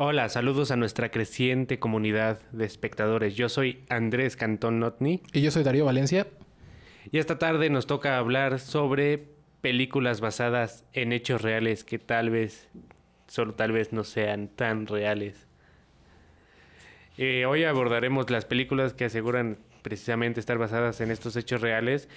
Hola, saludos a nuestra creciente comunidad de espectadores. Yo soy Andrés Cantón Notni Y yo soy Darío Valencia. y esta tarde nos toca hablar sobre películas basadas en hechos reales que tal vez, solo tal vez no sean tan reales. Eh, hoy abordaremos las películas que aseguran precisamente estar basadas en estos hechos reales,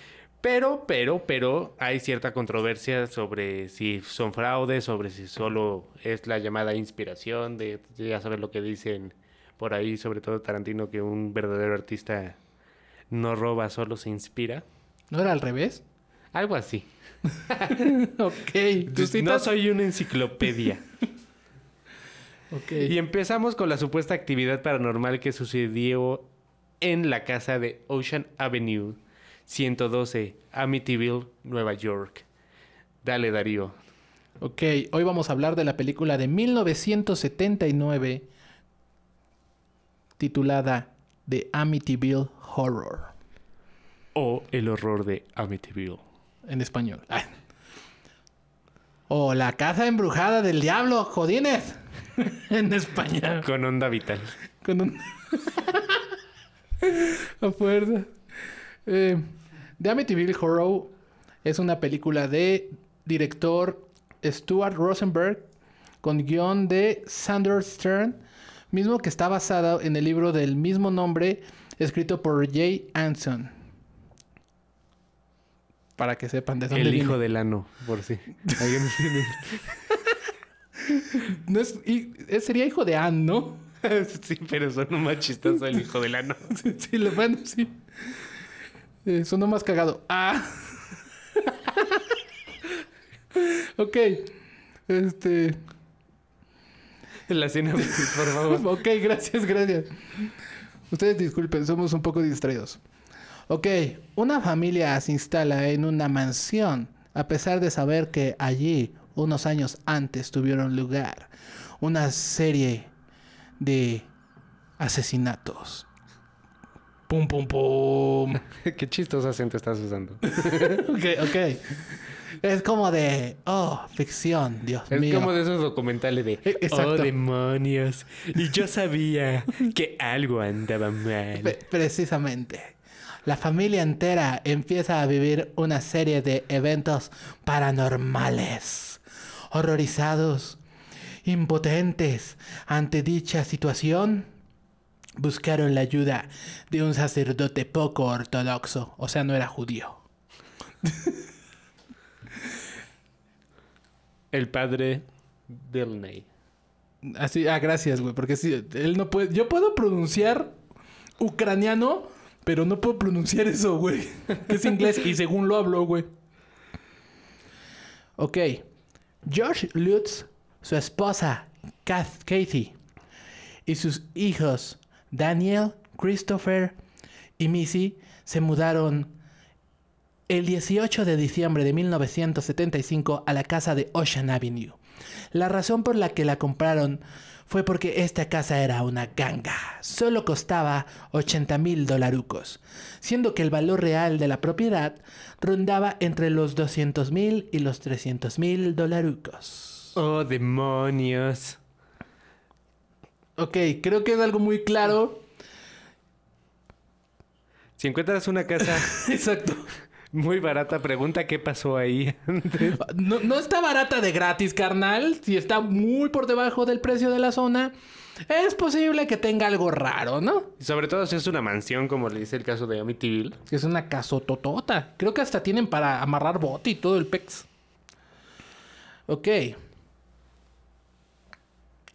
pero, pero, pero hay cierta controversia sobre si son fraudes, sobre si solo es la llamada inspiración, de ya sabes lo que dicen por ahí, sobre todo Tarantino, que un verdadero artista no roba, solo se inspira. ¿No era al revés? Algo así. ok. ¿Tú No soy una enciclopedia. Ok. Y empezamos con la supuesta actividad paranormal que sucedió en la casa de Ocean Avenue 112, Amityville, Nueva York. Dale, Darío. Ok, hoy vamos a hablar de la película de 1979 titulada The Amityville Horror O el horror de Amityville. en español. Ah. O La Casa Embrujada del Diablo, jodines, en español. Con onda vital. Con un... A fuerza. Eh, The Amityville Horror es una película de director Stuart Rosenberg con guion de Sandor Stern, mismo que está basado en el libro del mismo nombre escrito por Jay Anson. Para que sepan de dónde El viene. hijo del ano, por si. No es- y- sería hijo de Anne, ¿no? sí, pero sonó más chistoso el hijo del ano. Sí, lo bueno, sí. Eh, sonó más cagado. Ah. ok. Este. La escena, por favor. Ok, gracias, gracias. Ustedes disculpen, somos un poco distraídos. Ok, una familia se instala en una mansión a pesar de saber que allí, unos años antes, tuvieron lugar una serie de asesinatos. Pum, pum, pum. Qué chistoso acento estás usando. ok, ok. Es como de, oh, ficción, Dios Es mío. como de esos documentales de Eh, exacto. Oh demonios. Y yo sabía que algo andaba mal. Precisamente. La familia entera empieza a vivir una serie de eventos paranormales. Horrorizados, impotentes ante dicha situación, buscaron la ayuda de un sacerdote poco ortodoxo, o sea, no era judío. El padre Delney. Así, ah, gracias, güey, porque sí, él no puede. Yo puedo pronunciar ucraniano, pero no puedo pronunciar eso, güey. Que es inglés y según lo hablo, güey. Ok. George Lutz, su esposa, Kath Kathy, y sus hijos, Daniel, Christopher y Missy, se mudaron el 18 de diciembre de 1975 a la casa de Ocean Avenue. La razón por la que la compraron fue porque esta casa era una ganga. Solo costaba 80 mil dolarucos, siendo que el valor real de la propiedad rondaba entre los 200 mil y los 300 mil dolarucos. Oh demonios. Ok, creo que es algo muy claro. Si encuentras una casa Exacto. muy barata, pregunta qué pasó ahí antes. No, no está barata de gratis, carnal. Si está muy por debajo del precio de la zona, es posible que tenga algo raro, ¿no? Sobre todo si es una mansión, como le dice el caso de Amityville. Es una casototota. Creo que hasta tienen para amarrar bote y todo el pex. Ok.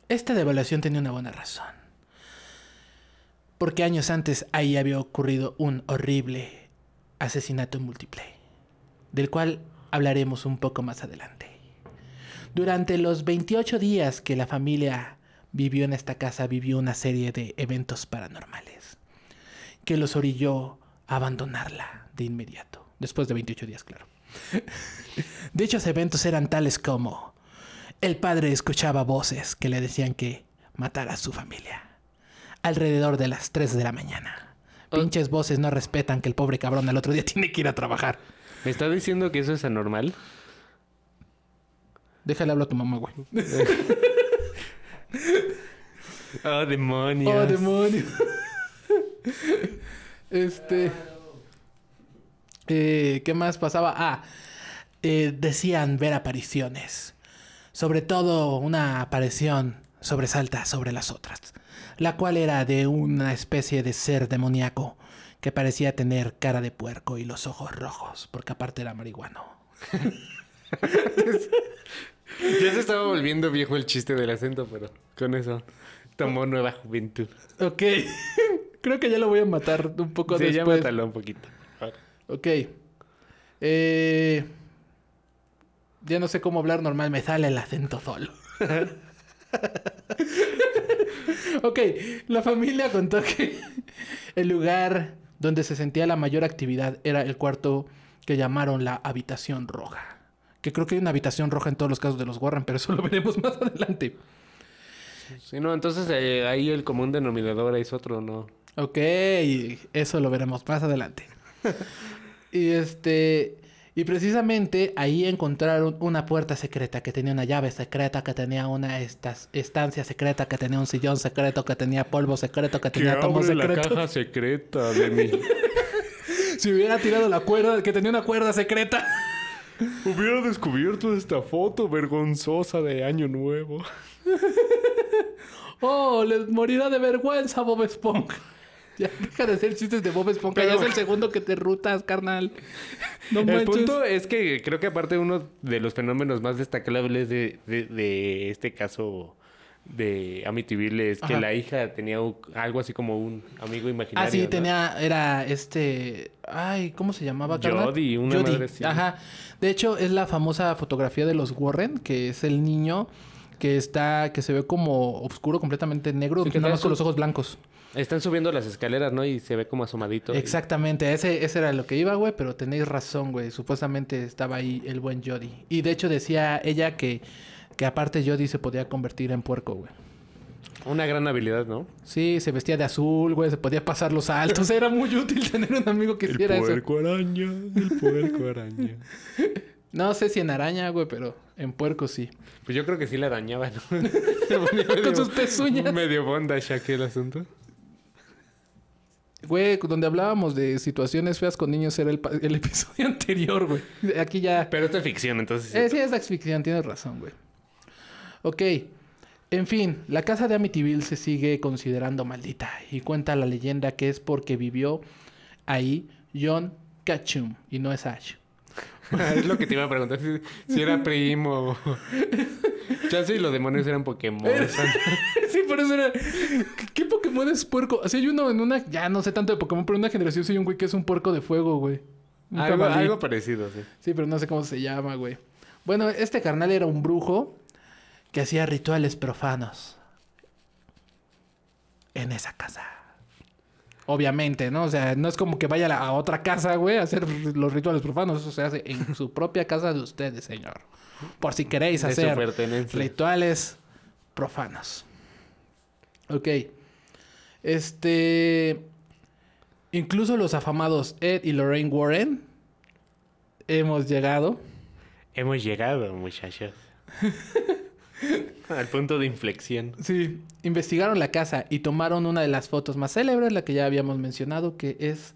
Esta devaluación tenía una buena razón. Porque años antes ahí había ocurrido un horrible asesinato múltiple. Del cual hablaremos un poco más adelante. Durante los 28 días que la familia vivió en esta casa, vivió una serie de eventos paranormales que los orilló a abandonarla de inmediato, después de 28 días, claro. Dichos eventos eran tales como el padre escuchaba voces que le decían que matara a su familia alrededor de las 3 de la mañana. Pinches voces no respetan que el pobre cabrón al otro día tiene que ir a trabajar. ¿Me está diciendo que eso es anormal? Déjale hablar a tu mamá, güey. Oh, demonios. Oh, demonios. este. eh, ¿Qué más pasaba? Ah, eh, decían ver apariciones. Sobre todo una aparición sobresalta sobre las otras. La cual era de una especie de ser demoníaco que parecía tener cara de puerco y los ojos rojos, porque aparte era marihuano. Ya se estaba volviendo viejo el chiste del acento, pero con eso tomó nueva juventud. Ok. Creo que ya lo voy a matar un poco Sí, ya después. mátalo un poquito. Ok. Eh, ya no sé cómo hablar normal, me sale el acento solo. ok, la familia contó que el lugar donde se sentía la mayor actividad era el cuarto que llamaron la habitación roja. Que creo que hay una habitación roja en todos los casos de los Warren, pero eso lo veremos más adelante. Sí, no, entonces eh, ahí el común denominador es otro, ¿no? Ok, eso lo veremos más adelante. y este. Y precisamente ahí encontraron una puerta secreta que tenía una llave secreta, que tenía una estas- estancia secreta, que tenía un sillón secreto, que tenía polvo secreto, que tenía tomos secretos. secreta de mí. Si hubiera tirado la cuerda, que tenía una cuerda secreta. Hubiera descubierto esta foto vergonzosa de Año Nuevo. Oh, les morirá de vergüenza, Bob Esponja. Ya deja de hacer chistes de Bob Esponja. Pero- Ya es el segundo que te rutas, carnal. No El manches. punto es que creo que aparte uno de los fenómenos más destacables de, de- de este caso de Amityville es que la hija tenía un- algo así como un amigo imaginario. Ah, sí, ¿no? tenía, era este, ay, ¿cómo se llamaba? Jody, una madre así. Ajá. De hecho, es la famosa fotografía de los Warren, que es el niño que está, que se ve como oscuro, completamente negro, Sí, que nada más con los ojos blancos. Están subiendo las escaleras, ¿no? Y se ve como asomadito. y- Exactamente, ese, ese era lo que iba, güey, pero tenéis razón, güey. Supuestamente estaba ahí el buen Jody. Y de hecho decía ella que, que aparte Jody se podía convertir en puerco, güey. Una gran habilidad, ¿no? Sí, se vestía de azul, güey, se podía pasar los altos. Era muy útil tener un amigo que hiciera eso. araña, el puerco araña. No sé si en araña, güey, pero en puerco sí. Pues yo creo que sí la dañaba, ¿no? Con sus pezuñas. Medio bondage aquel asunto. Güey, donde hablábamos de situaciones feas con niños era el, episodio anterior, güey. Aquí ya... Pero esto es ficción, entonces... sí. Eh, sí, es la ficción, tienes razón, güey. Ok. En fin, la casa de Amityville se sigue considerando maldita y cuenta la leyenda que es porque vivió ahí John Ketchum y no es Ash. es lo que te iba a preguntar, si, si era primo. Chance y los demonios eran Pokémon. sí, por eso era. ¿Qué, Pokémon es puerco? Así hay uno en una. Ya no sé tanto de Pokémon, pero en una generación hay un güey que es un puerco de fuego, güey. Algo, algo parecido, sí. Sí, pero no sé cómo se llama, güey. Bueno, este carnal era un brujo que hacía rituales profanos en esa casa. Obviamente, ¿no? O sea, no es como que vaya a, otra casa, güey, a hacer los rituales profanos. Eso se hace en su propia casa de ustedes, señor. Por si queréis De hacer rituales profanos. Ok. Este. Incluso los afamados Ed y Lorraine Warren hemos llegado. Hemos llegado, muchachos. Al punto de inflexión. Sí, investigaron la casa y tomaron una de las fotos más célebres, la que ya habíamos mencionado, que es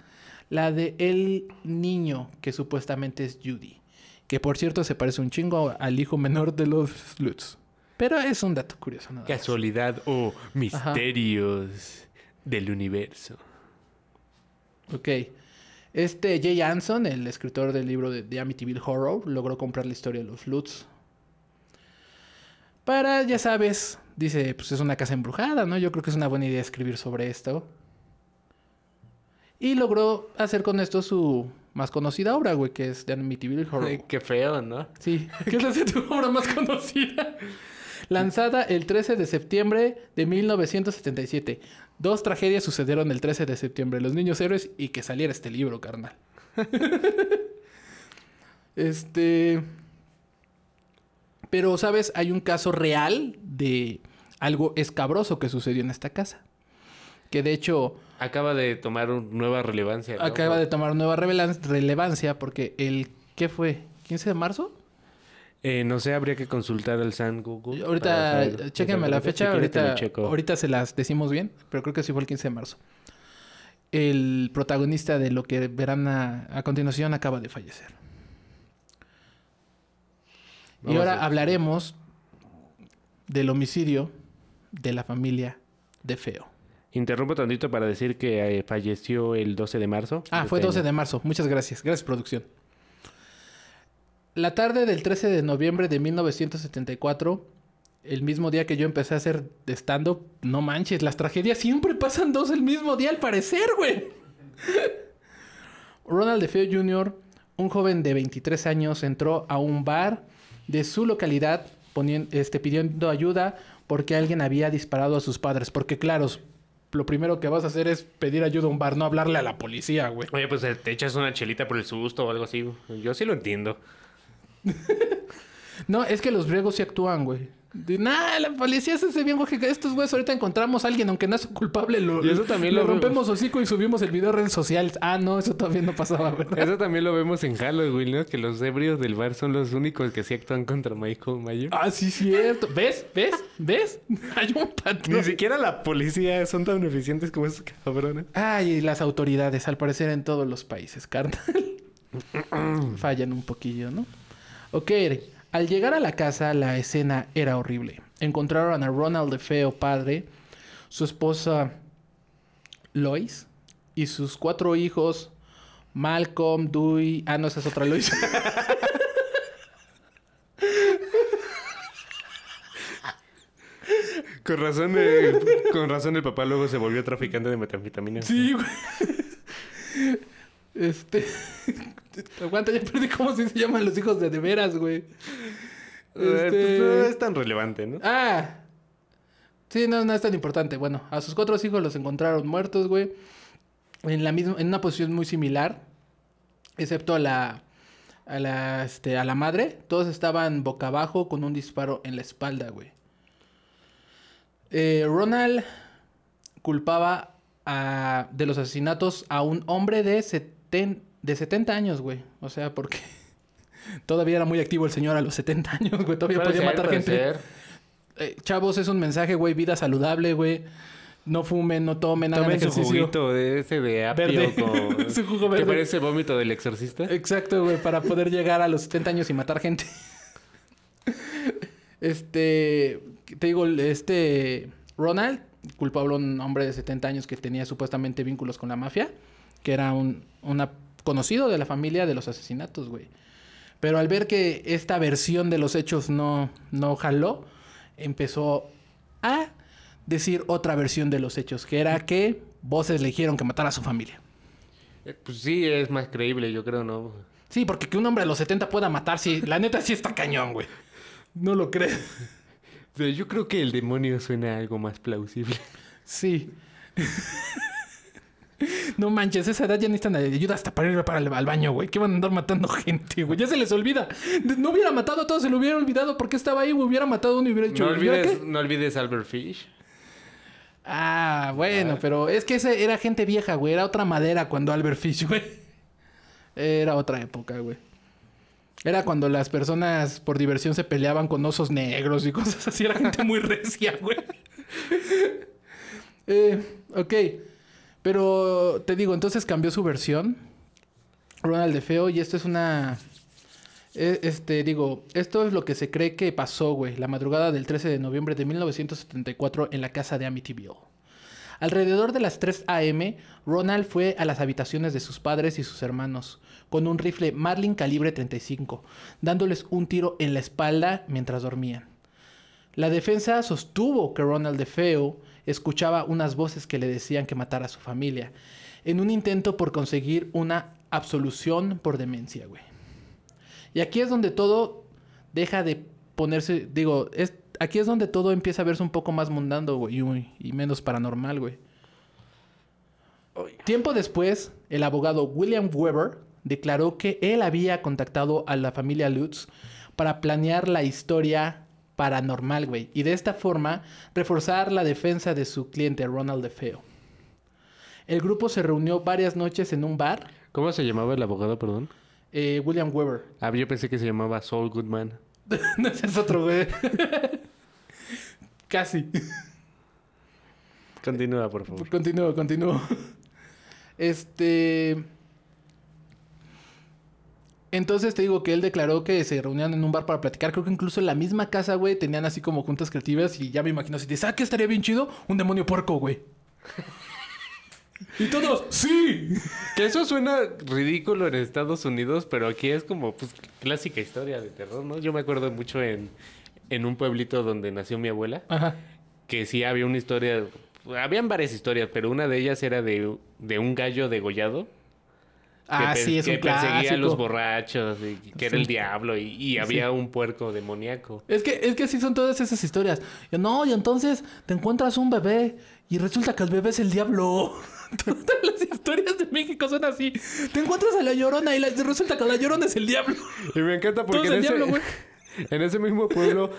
la de el niño que supuestamente es Judy. Que por cierto se parece un chingo al hijo menor de los Lutz. Pero es un dato curioso, nada. Casualidad o misterios del universo. Ok. Este Jay Anson, el escritor del libro de The Amityville Horror, logró comprar la historia de los Lutz. Para, ya sabes, dice, pues es una casa embrujada, ¿no? Yo creo que es una buena idea escribir sobre esto. Y logró hacer con esto su, más conocida obra, güey, que es The Amityville Horror. Ay, qué feo, ¿no? Sí, ¿qué es tu obra más conocida? Lanzada el 13 de septiembre de 1977. Dos tragedias sucedieron el 13 de septiembre. Los niños héroes y que saliera este libro, carnal. este... Pero, ¿sabes? Hay un caso real de algo escabroso que sucedió en esta casa. Que de hecho Acaba de tomar nueva relevancia. ¿no? acaba de tomar nueva relevancia porque el... ¿Qué fue? ¿15 de marzo? Eh, no sé, habría que consultar al San Google. Ahorita, saber chéquenme la fecha, Si ahorita, checo. ahorita se las decimos bien, pero creo que sí fue el 15 de marzo. El protagonista de lo que verán a, a continuación acaba de fallecer. Y ahora hablaremos del homicidio de la familia de Feo. Interrumpo tantito para decir que eh, falleció el 12 de marzo. Ah, de fue este 12 año. de marzo. Muchas gracias. Gracias, producción. La tarde del 13 de noviembre de 1974, el mismo día que yo empecé a hacer stand-up, no manches, las tragedias siempre pasan dos el mismo día al parecer, güey. Ronald DeFeo Jr., un joven de 23 años, entró a un bar de su localidad ponien- este, pidiendo ayuda porque alguien había disparado a sus padres. Porque, claro, lo primero que vas a hacer es pedir ayuda a un bar, no hablarle a la policía, güey. Oye, pues eh, te echas una chelita por el susto o algo así. Yo sí lo entiendo. No, es que los griegos sí actúan, güey. De, Nah, la policía se hace bien, güey. que Estos güeyes ahorita encontramos a alguien, aunque no es culpable, lo, Y eso también le lo- rompemos hocico y subimos el video a redes sociales. Ah, no, eso todavía no pasaba, ¿verdad? Eso también lo vemos en Halloween, ¿no? Que los ebrios del bar son los únicos que sí actúan contra Michael Mayer. Ah, sí, cierto. ¿Ves? ¿Ves? ¿Ves? Hay un patrón. Ni siquiera la policía son tan eficientes como esos cabrones. Ay, y las autoridades, al parecer en todos los países, carnal. Fallan un poquillo, ¿no? Ok, al llegar a la casa, la escena era horrible. Encontraron a Ronald DeFeo padre, su esposa Lois y sus cuatro hijos, Malcolm, Dewey... Ah, no, esa es otra Lois. Con razón, eh, con razón el papá luego se volvió traficante de metanfetamina. sí, güey. Este... Aguanta, ya perdí cómo se llaman los hijos de de veras, güey. Pues, Este- no es tan relevante, ¿no? Ah. Sí, no, no es tan importante. Bueno, a sus cuatro hijos los encontraron muertos, güey. En la misma, en una posición muy similar. Excepto a la. A la, este, a la madre. Todos estaban boca abajo con un disparo en la espalda, güey. Eh, Ronald culpaba a- de los asesinatos a un hombre de, de 70 años, güey. O sea, porque todavía era muy activo el señor a los 70 años, güey. Todavía Puede podía ser, matar puede gente. ser. Eh, chavos, es un mensaje, güey. Vida saludable, güey. No fumen, no tomen, hagan Tomen su ejercicio. juguito de ese de apio Verde. con... Su jugo Que verde. parece vómito del exorcista. Exacto, güey, para poder llegar a los 70 años y matar gente. este, te digo, este Ronald, culpable un hombre de 70 años que tenía supuestamente vínculos con la mafia, que era un una- conocido de la familia de los asesinatos, güey. Pero al ver que esta versión de los hechos no, no jaló, empezó a decir otra versión de los hechos, que era que voces le dijeron que matara a su familia. Eh, Pues sí, es más creíble, yo creo, ¿no? Sí, porque que un hombre a los 70 pueda matar, sí, la neta sí está cañón, güey. No lo crees. Pero yo creo que el demonio suena algo más plausible. Sí. No manches, esa edad ya necesitan ayuda hasta para ir para el, al baño, güey. Que van a andar matando gente, güey. Ya se les olvida. No hubiera matado a todos, se lo hubiera olvidado porque estaba ahí, güey. Hubiera matado a uno y hubiera hecho. No ¿y ahora olvides, no olvides Albert Fish. Ah, bueno, pero es que ese era gente vieja, güey. Era otra madera cuando Albert Fish, güey. Era otra época, güey. Era cuando las personas por diversión se peleaban con osos negros y cosas así. Era gente muy recia, güey. eh, ok. Pero te digo, entonces cambió su versión. Ronald de Feo. Y esto es una... eh, Este, digo, esto es lo que se cree que pasó, güey, la madrugada del 13 de noviembre de 1974 en la casa de Amityville. Alrededor de las 3 a.m., Ronald fue a las habitaciones de sus padres y sus hermanos con un rifle Marlin calibre 35, dándoles un tiro en la espalda mientras dormían. La defensa sostuvo que Ronald DeFeo escuchaba unas voces que le decían que matara a su familia, en un intento por conseguir una absolución por demencia, güey. Y aquí es donde todo deja de ponerse, digo, es, aquí es donde todo empieza a verse un poco más mundano, güey, y, y menos paranormal, güey. Tiempo después, el abogado William Weber declaró que él había contactado a la familia Lutz para planear la historia paranormal, güey, y de esta forma reforzar la defensa de su cliente Ronald DeFeo. El grupo se reunió varias noches en un bar. ¿Cómo se llamaba el abogado, perdón? Eh, William Weber. Ah, yo pensé que se llamaba Saul Goodman. no, ese es otro, güey. Casi. Continúa, por favor. Continúo, continúo. Este. Entonces te digo que él declaró que se reunían en un bar para platicar. Creo que incluso en la misma casa, güey, tenían así como juntas creativas. Y ya me imagino así de, ¿sabes qué estaría bien chido? Un demonio puerco, güey. y todos, ¡sí! Que eso suena ridículo en Estados Unidos, pero aquí es como, pues, clásica historia de terror, ¿no? Yo me acuerdo mucho en, en un pueblito donde nació mi abuela, Ajá. que sí había una historia, habían varias historias, pero una de ellas era de, de un gallo degollado. Ah, que, sí, es que un perseguía a los borrachos y que era Sí. el diablo y, y había un puerco demoníaco. Es que, es que sí son todas esas historias. Y No, y entonces te encuentras un bebé y resulta que el bebé es el diablo. Todas las historias de México son así. Te encuentras a la llorona y la- resulta que la llorona es el diablo. Y me encanta porque en el ese, diablo, en ese mismo pueblo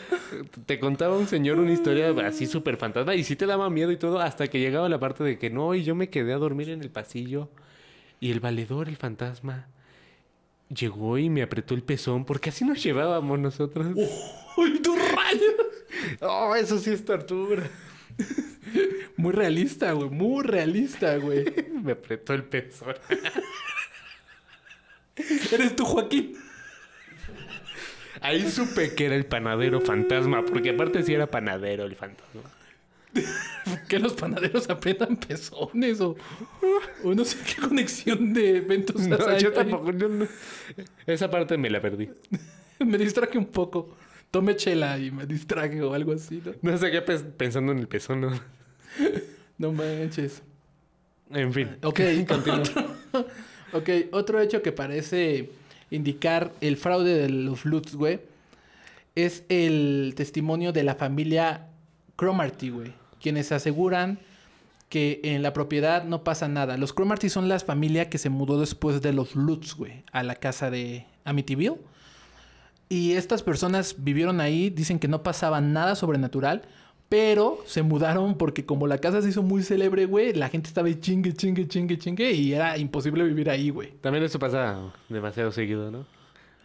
te contaba un señor una historia así súper fantasma y sí te daba miedo y todo hasta que llegaba la parte de que no, y yo me quedé a dormir en el pasillo y el valedor, el fantasma, llegó y me apretó el pezón porque así nos llevábamos nosotros. ¡Uy, tu rayos! Oh, eso sí es tortura. Muy realista, güey. Muy realista, güey. me apretó el pezón. Eres tú, Joaquín. Ahí supe que era el panadero fantasma, porque aparte sí era panadero el fantasma. Que los panaderos aprietan pezones o, o no sé qué conexión de eventos No, hay yo tampoco. yo no- Esa parte me la perdí. Me distraje un poco. Tomé chela y me distraje o algo así, ¿no? No sé qué pensando en el pezón. ¿no? No manches. En fin. Ok, otro, ok, otro hecho que parece indicar el fraude de los Lutz, güey, es el testimonio de la familia Cromarty, güey, quienes aseguran que en la propiedad no pasa nada. Los Cromarty son la familia que se mudó después de los Lutz, güey, a la casa de Amityville. Y estas personas vivieron ahí, dicen que no pasaba nada sobrenatural, pero se mudaron porque como la casa se hizo muy célebre, güey, la gente estaba ahí chingue, chingue, chingue, chingue y era imposible vivir ahí, güey. También eso pasa demasiado seguido, ¿no?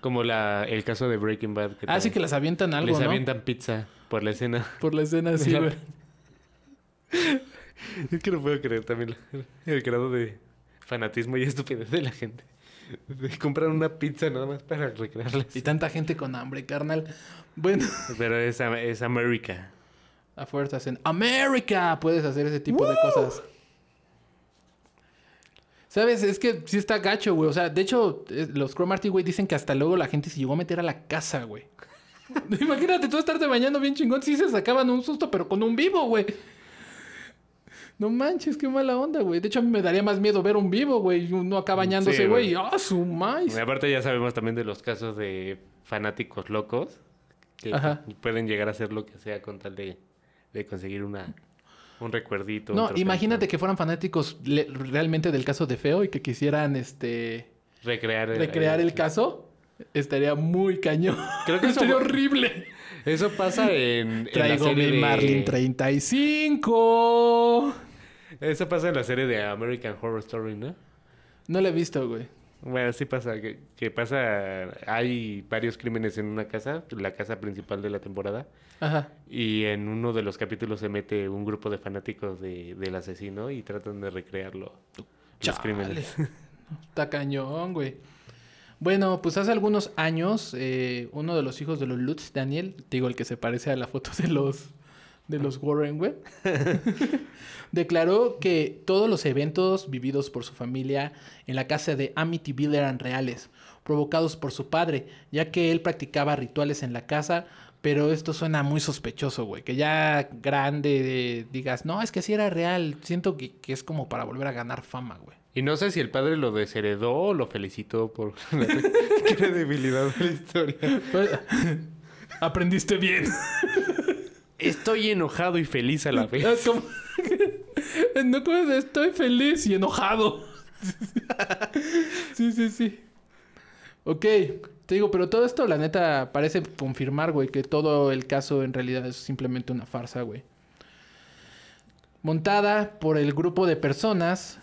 Como la, el caso de Breaking Bad. Que Ah, sí que las avientan algo, Les ¿no? avientan pizza por la escena. Por la escena La- güey. Es que no puedo creer también el grado de fanatismo y estupidez de la gente. De comprar una pizza nada más para recrearla. Y tanta gente con hambre, carnal. Bueno, Pero es, es América. a fuerzas en América puedes hacer ese tipo de cosas. ¿Sabes? Es que sí está gacho, güey. O sea, de hecho, eh, los Cromarty, güey, dicen que hasta luego la gente se llegó a meter a la casa, güey. Imagínate tú estarte bañando bien chingón. Sí se sacaban un susto, pero con un vivo, güey. No manches, qué mala onda, güey. De hecho, a mí me daría más miedo ver un vivo, güey. Uno acá bañándose, Sí, güey. ¡Ah, su Y maíz! aparte ya sabemos también de los casos de fanáticos locos que Ajá. pueden llegar a hacer lo que sea con tal de, de conseguir una un recuerdito. No, imagínate que fueran fanáticos le- realmente del caso de Feo y que quisieran, este... recrear el, recrear el caso. Estaría muy cañón. Creo que Estaría horrible. Eso pasa en, en la Traigo serie mi de- Marlin 35. Eso pasa en la serie de American Horror Story, ¿no? No lo he visto, güey. Bueno, sí pasa, que, que pasa, hay varios crímenes en una casa, la casa principal de la temporada, Ajá. y en uno de los capítulos se mete un grupo de fanáticos de- del asesino y tratan de recrearlo, los Chale. crímenes. Está cañón, güey. Bueno, pues hace algunos años, eh, uno de los hijos de los Lutz, Daniel, digo, el que se parece a la foto de los, de los Warren, güey, declaró que todos los eventos vividos por su familia en la casa de Amityville eran reales, provocados por su padre, ya que él practicaba rituales en la casa, pero esto suena muy sospechoso, güey, que ya grande eh, digas, no, es que sí era real, siento que, que es como para volver a ganar fama, güey. Y no sé si el padre lo desheredó o lo felicitó por la credibilidad de la historia. Pues, Aprendiste bien. Estoy enojado y feliz a la vez. No, estoy feliz y enojado. sí, sí, sí. Ok, te digo, pero todo esto, la neta, parece confirmar, güey, que todo el caso en realidad es simplemente una farsa, güey. Montada por el grupo de personas,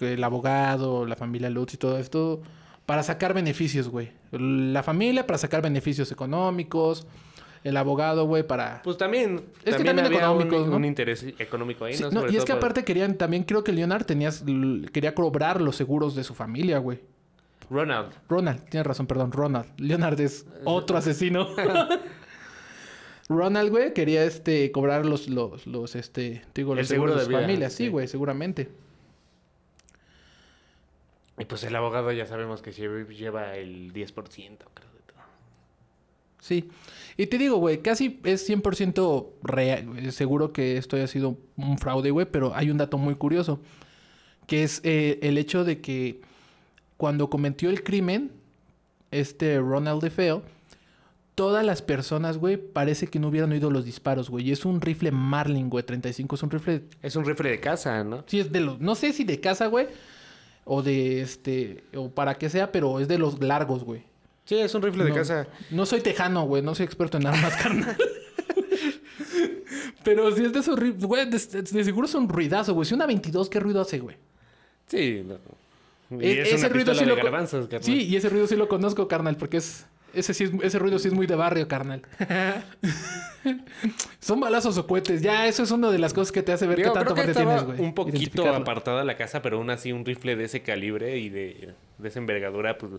el abogado, la familia Lutz y todo esto, para sacar beneficios, güey. La familia para sacar beneficios económicos, el abogado, güey, para... Pues también, que también, también había un, ¿no? un interés económico ahí, Sí, ¿no? Sobre y es que todo aparte querían, también creo que Leonard tenías, quería cobrar los seguros de su familia, güey. Ronald. Ronald, tienes razón, perdón, Ronald. Leonard es otro asesino. Ronald, güey, quería este cobrar los, los, los, este, te digo, El los seguro seguros de, su familia, sí, sí. güey, seguramente. Y pues el abogado ya sabemos que lle- lleva el 10%, creo. Sí. Y te digo, güey, casi es 100% real, seguro que esto haya sido un fraude, güey, pero hay un dato muy curioso, que es eh, el hecho de que cuando cometió el crimen, este Ronald DeFeo, todas las personas, güey, parece que no hubieran oído los disparos, güey. Y es un rifle Marlin, güey, 35, es un rifle... Es un rifle de casa, ¿no? Sí, es de los... No sé si de casa, güey, o de este... o para qué sea, pero es de los largos, güey. Sí, es un rifle de No. casa. No soy tejano, güey. No soy experto en armas, carnal. Pero si es de esos ri- güey, de, de seguro es un ruidazo, güey. Si una 22, ¿qué ruido hace, güey? Sí, no. Y E- es una pistola de lo... carnal. Sí, y ese ruido sí lo conozco, carnal, porque es... Ese, sí es, ese ruido sí es muy de barrio, carnal. Son balazos o cohetes. Ya, eso es una de las cosas que te hace ver Digo, qué tanto creo que tienes, güey. un poquito apartada la casa, pero aún así un rifle de ese calibre y de, de esa envergadura, pues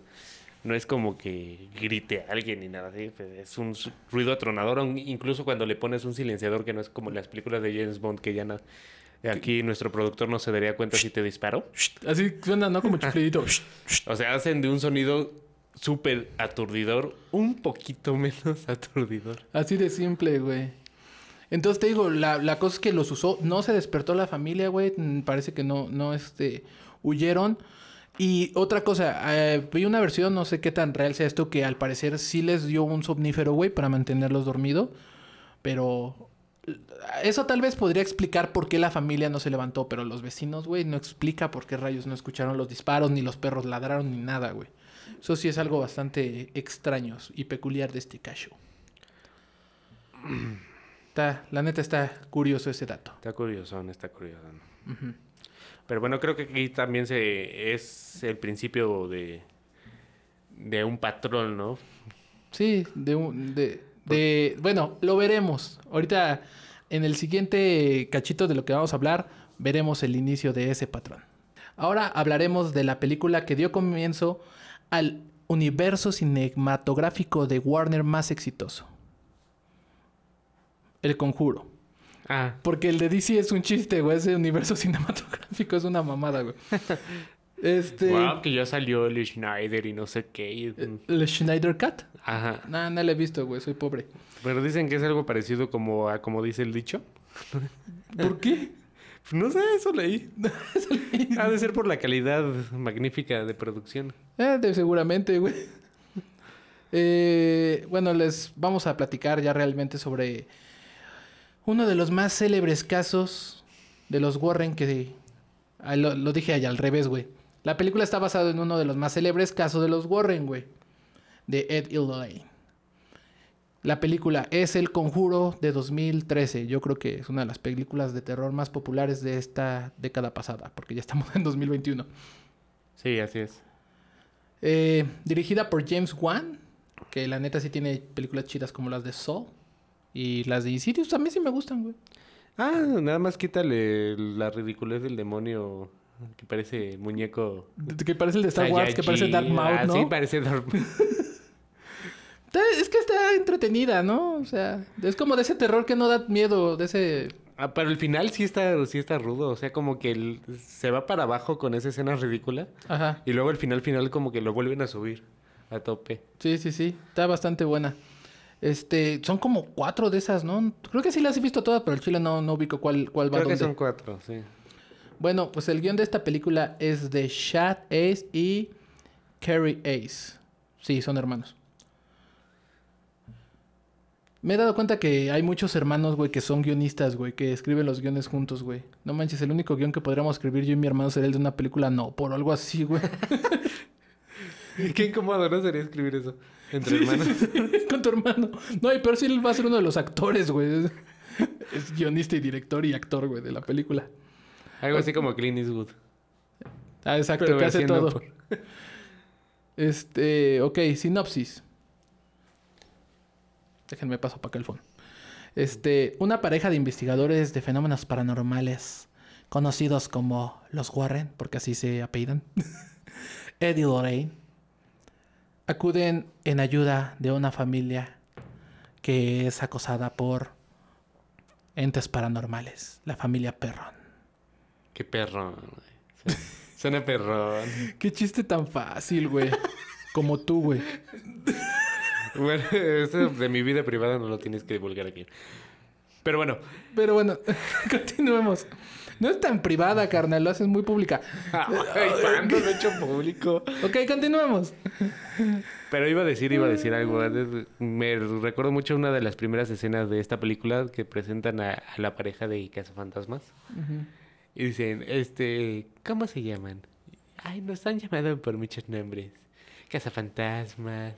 no es como que grite a alguien ni nada así. pues, es un ruido atronador, incluso cuando le pones un silenciador que no es como las películas de James Bond que ya no... Aquí nuestro productor no se daría cuenta si te disparó. Así suena, ¿no? Como chiflidito. O sea, hacen de un sonido súper aturdidor, un poquito menos aturdidor. Así de simple, güey. Entonces te digo, la, la cosa es que los usó, no se despertó la familia, güey. Parece que no, no, este, huyeron. Y otra cosa, eh, vi una versión, no sé qué tan real sea esto, que al parecer sí les dio un somnífero, güey, para mantenerlos dormidos. Pero eh, eso tal vez podría explicar por qué la familia no se levantó, pero los vecinos, güey, no explica por qué rayos no escucharon los disparos, ni los perros ladraron, ni nada, güey. Eso sí es algo bastante extraño y peculiar de este caso. Está, la neta está curioso ese dato. Está curioso, está curioso. Pero bueno, creo que aquí también se es el principio de, de un patrón, ¿no? Sí, de, un- de, de- bueno, lo veremos. Ahorita en el siguiente cachito de lo que vamos a hablar, veremos el inicio de ese patrón. Ahora hablaremos de la película que dio comienzo al universo cinematográfico de Warner más exitoso. El Conjuro. Ah, Porque el de DC es un chiste, güey. Ese universo cinematográfico es una mamada, güey. Este. wow, que ya salió el Schneider y no sé qué. ¿El Schneider Cut? Ajá. Nah, no lo he visto, güey. Soy pobre. Pero dicen que es algo parecido como a como dice el dicho. ¿Por qué? Pues no sé, eso leí. ha de ser por la calidad magnífica de producción. Eh, de- seguramente, güey. Eh, bueno, les vamos a platicar ya realmente sobre uno de los más célebres casos de los Warren que... ah, lo, lo dije allá al revés, güey. La película está basada en uno de los más célebres casos de los Warren, güey. De Ed Lorraine. La película es El Conjuro de 2013. Yo creo que es una de las películas de terror más populares de esta década pasada, porque ya estamos en 2021. Sí, así es. Eh, dirigida por James Wan, que la neta sí tiene películas chidas como las de Saw y las de Insidious. A mí sí me gustan, güey. Ah, nada más quítale la ridiculez del demonio que parece muñeco. Que parece el de Star Wars, que parece Dark Saiyajin. Maul, Ah, ¿no? sí, parece Es que está entretenida, ¿no? O sea, es como de ese terror que no da miedo, de ese... Ah, pero el final sí está, sí está rudo. O sea, como que el- se va para abajo con esa escena ridícula. Ajá. Y luego el final final como que lo vuelven a subir a tope. Sí, sí, sí. Está bastante buena. Este, son como cuatro de esas, ¿no? Creo que sí las he visto todas, pero el chile no, no ubico cuál, cuál va Creo que son cuatro, sí. Bueno, pues el guion de esta película es de Shad Ace y Carrie Ace. Sí, son hermanos. Me he dado cuenta que hay muchos hermanos, güey, que son guionistas, güey, que escriben los guiones juntos, güey. No manches, el único guion que podríamos escribir yo y mi hermano sería el de una película, no, por algo así, güey. Qué incómodo, ¿no? Sería escribir eso. Entre Sí, hermanos. sí, sí, con tu hermano. No, pero sí él va a ser uno de los actores, güey. Es, guionista y director y actor, güey, de la película. Algo así como Clint Eastwood. Ah, exacto, Pero que hace todo. Este, ok, sinopsis. Déjenme paso para acá el phone. Este, una pareja de investigadores de fenómenos paranormales, conocidos como los Warren, porque así se apellidan, Ed y Lorraine, acuden en ayuda de una familia que es acosada por entes paranormales, la familia Perron. Qué perrón, güey. Suena perrón. Qué chiste tan fácil, güey. Como tú, güey. Bueno, eso de mi vida privada no lo tienes que divulgar aquí. Pero bueno, Pero bueno, continuemos. No es tan privada, carnal, lo haces muy pública. Ay, ¿cuándo lo he hecho público? Ok, continuemos. Pero iba a decir, iba a decir algo. Me recuerdo mucho una de las primeras escenas de esta película que presentan a, a la pareja de cazafantasmas. Y dicen, este, ¿cómo se llaman? Ay, nos han llamado por muchos nombres. Cazafantasmas,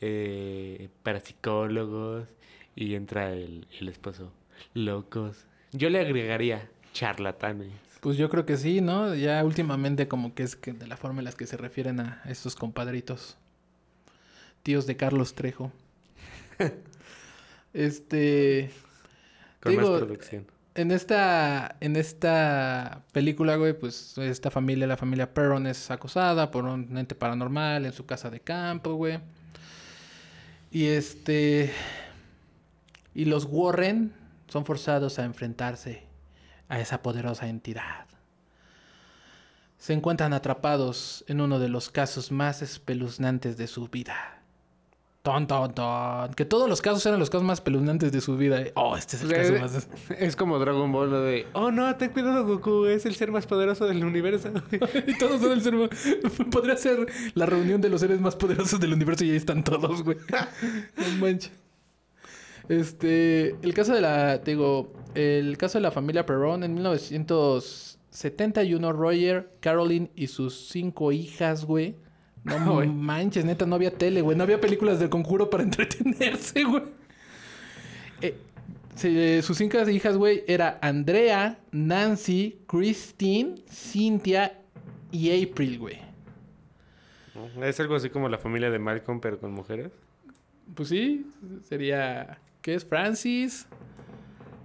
eh, parapsicólogos. Y entra el, el esposo. Locos. Yo le agregaría charlatanes. Pues yo creo que sí, ¿no? Ya últimamente como que es que de la forma en la que se refieren a estos compadritos. Tíos de Carlos Trejo. este... Con Digo, más producción. En esta, en esta película, güey, pues esta familia, la familia Perron es acosada por un ente paranormal en su casa de campo, güey. Y este... Y los Warren son forzados a enfrentarse a esa poderosa entidad. Se encuentran atrapados en uno de los casos más espeluznantes de su vida. Ton, ton, ton. Que todos los casos eran los casos más espeluznantes de su vida. Oh, este es el caso más... Es como Dragon Ball, lo de, oh no, ten cuidado Goku, es el ser más poderoso del universo. Y todos son el ser más- Podría ser la reunión de los seres más poderosos del universo y ahí están todos, güey. No manches. Este, el caso de la, te digo, el caso de la familia Perron en 1971, Roger, Caroline y sus cinco hijas, güey. No Güey. manches, neta, no había tele, güey. No había películas del conjuro para entretenerse, güey. Eh, se- sus cinco hijas, güey, era Andrea, Nancy, Christine, Cynthia y April, güey. Es algo así como la familia de Malcolm, pero con mujeres. Pues sí, sería. ¿Qué es? Francis.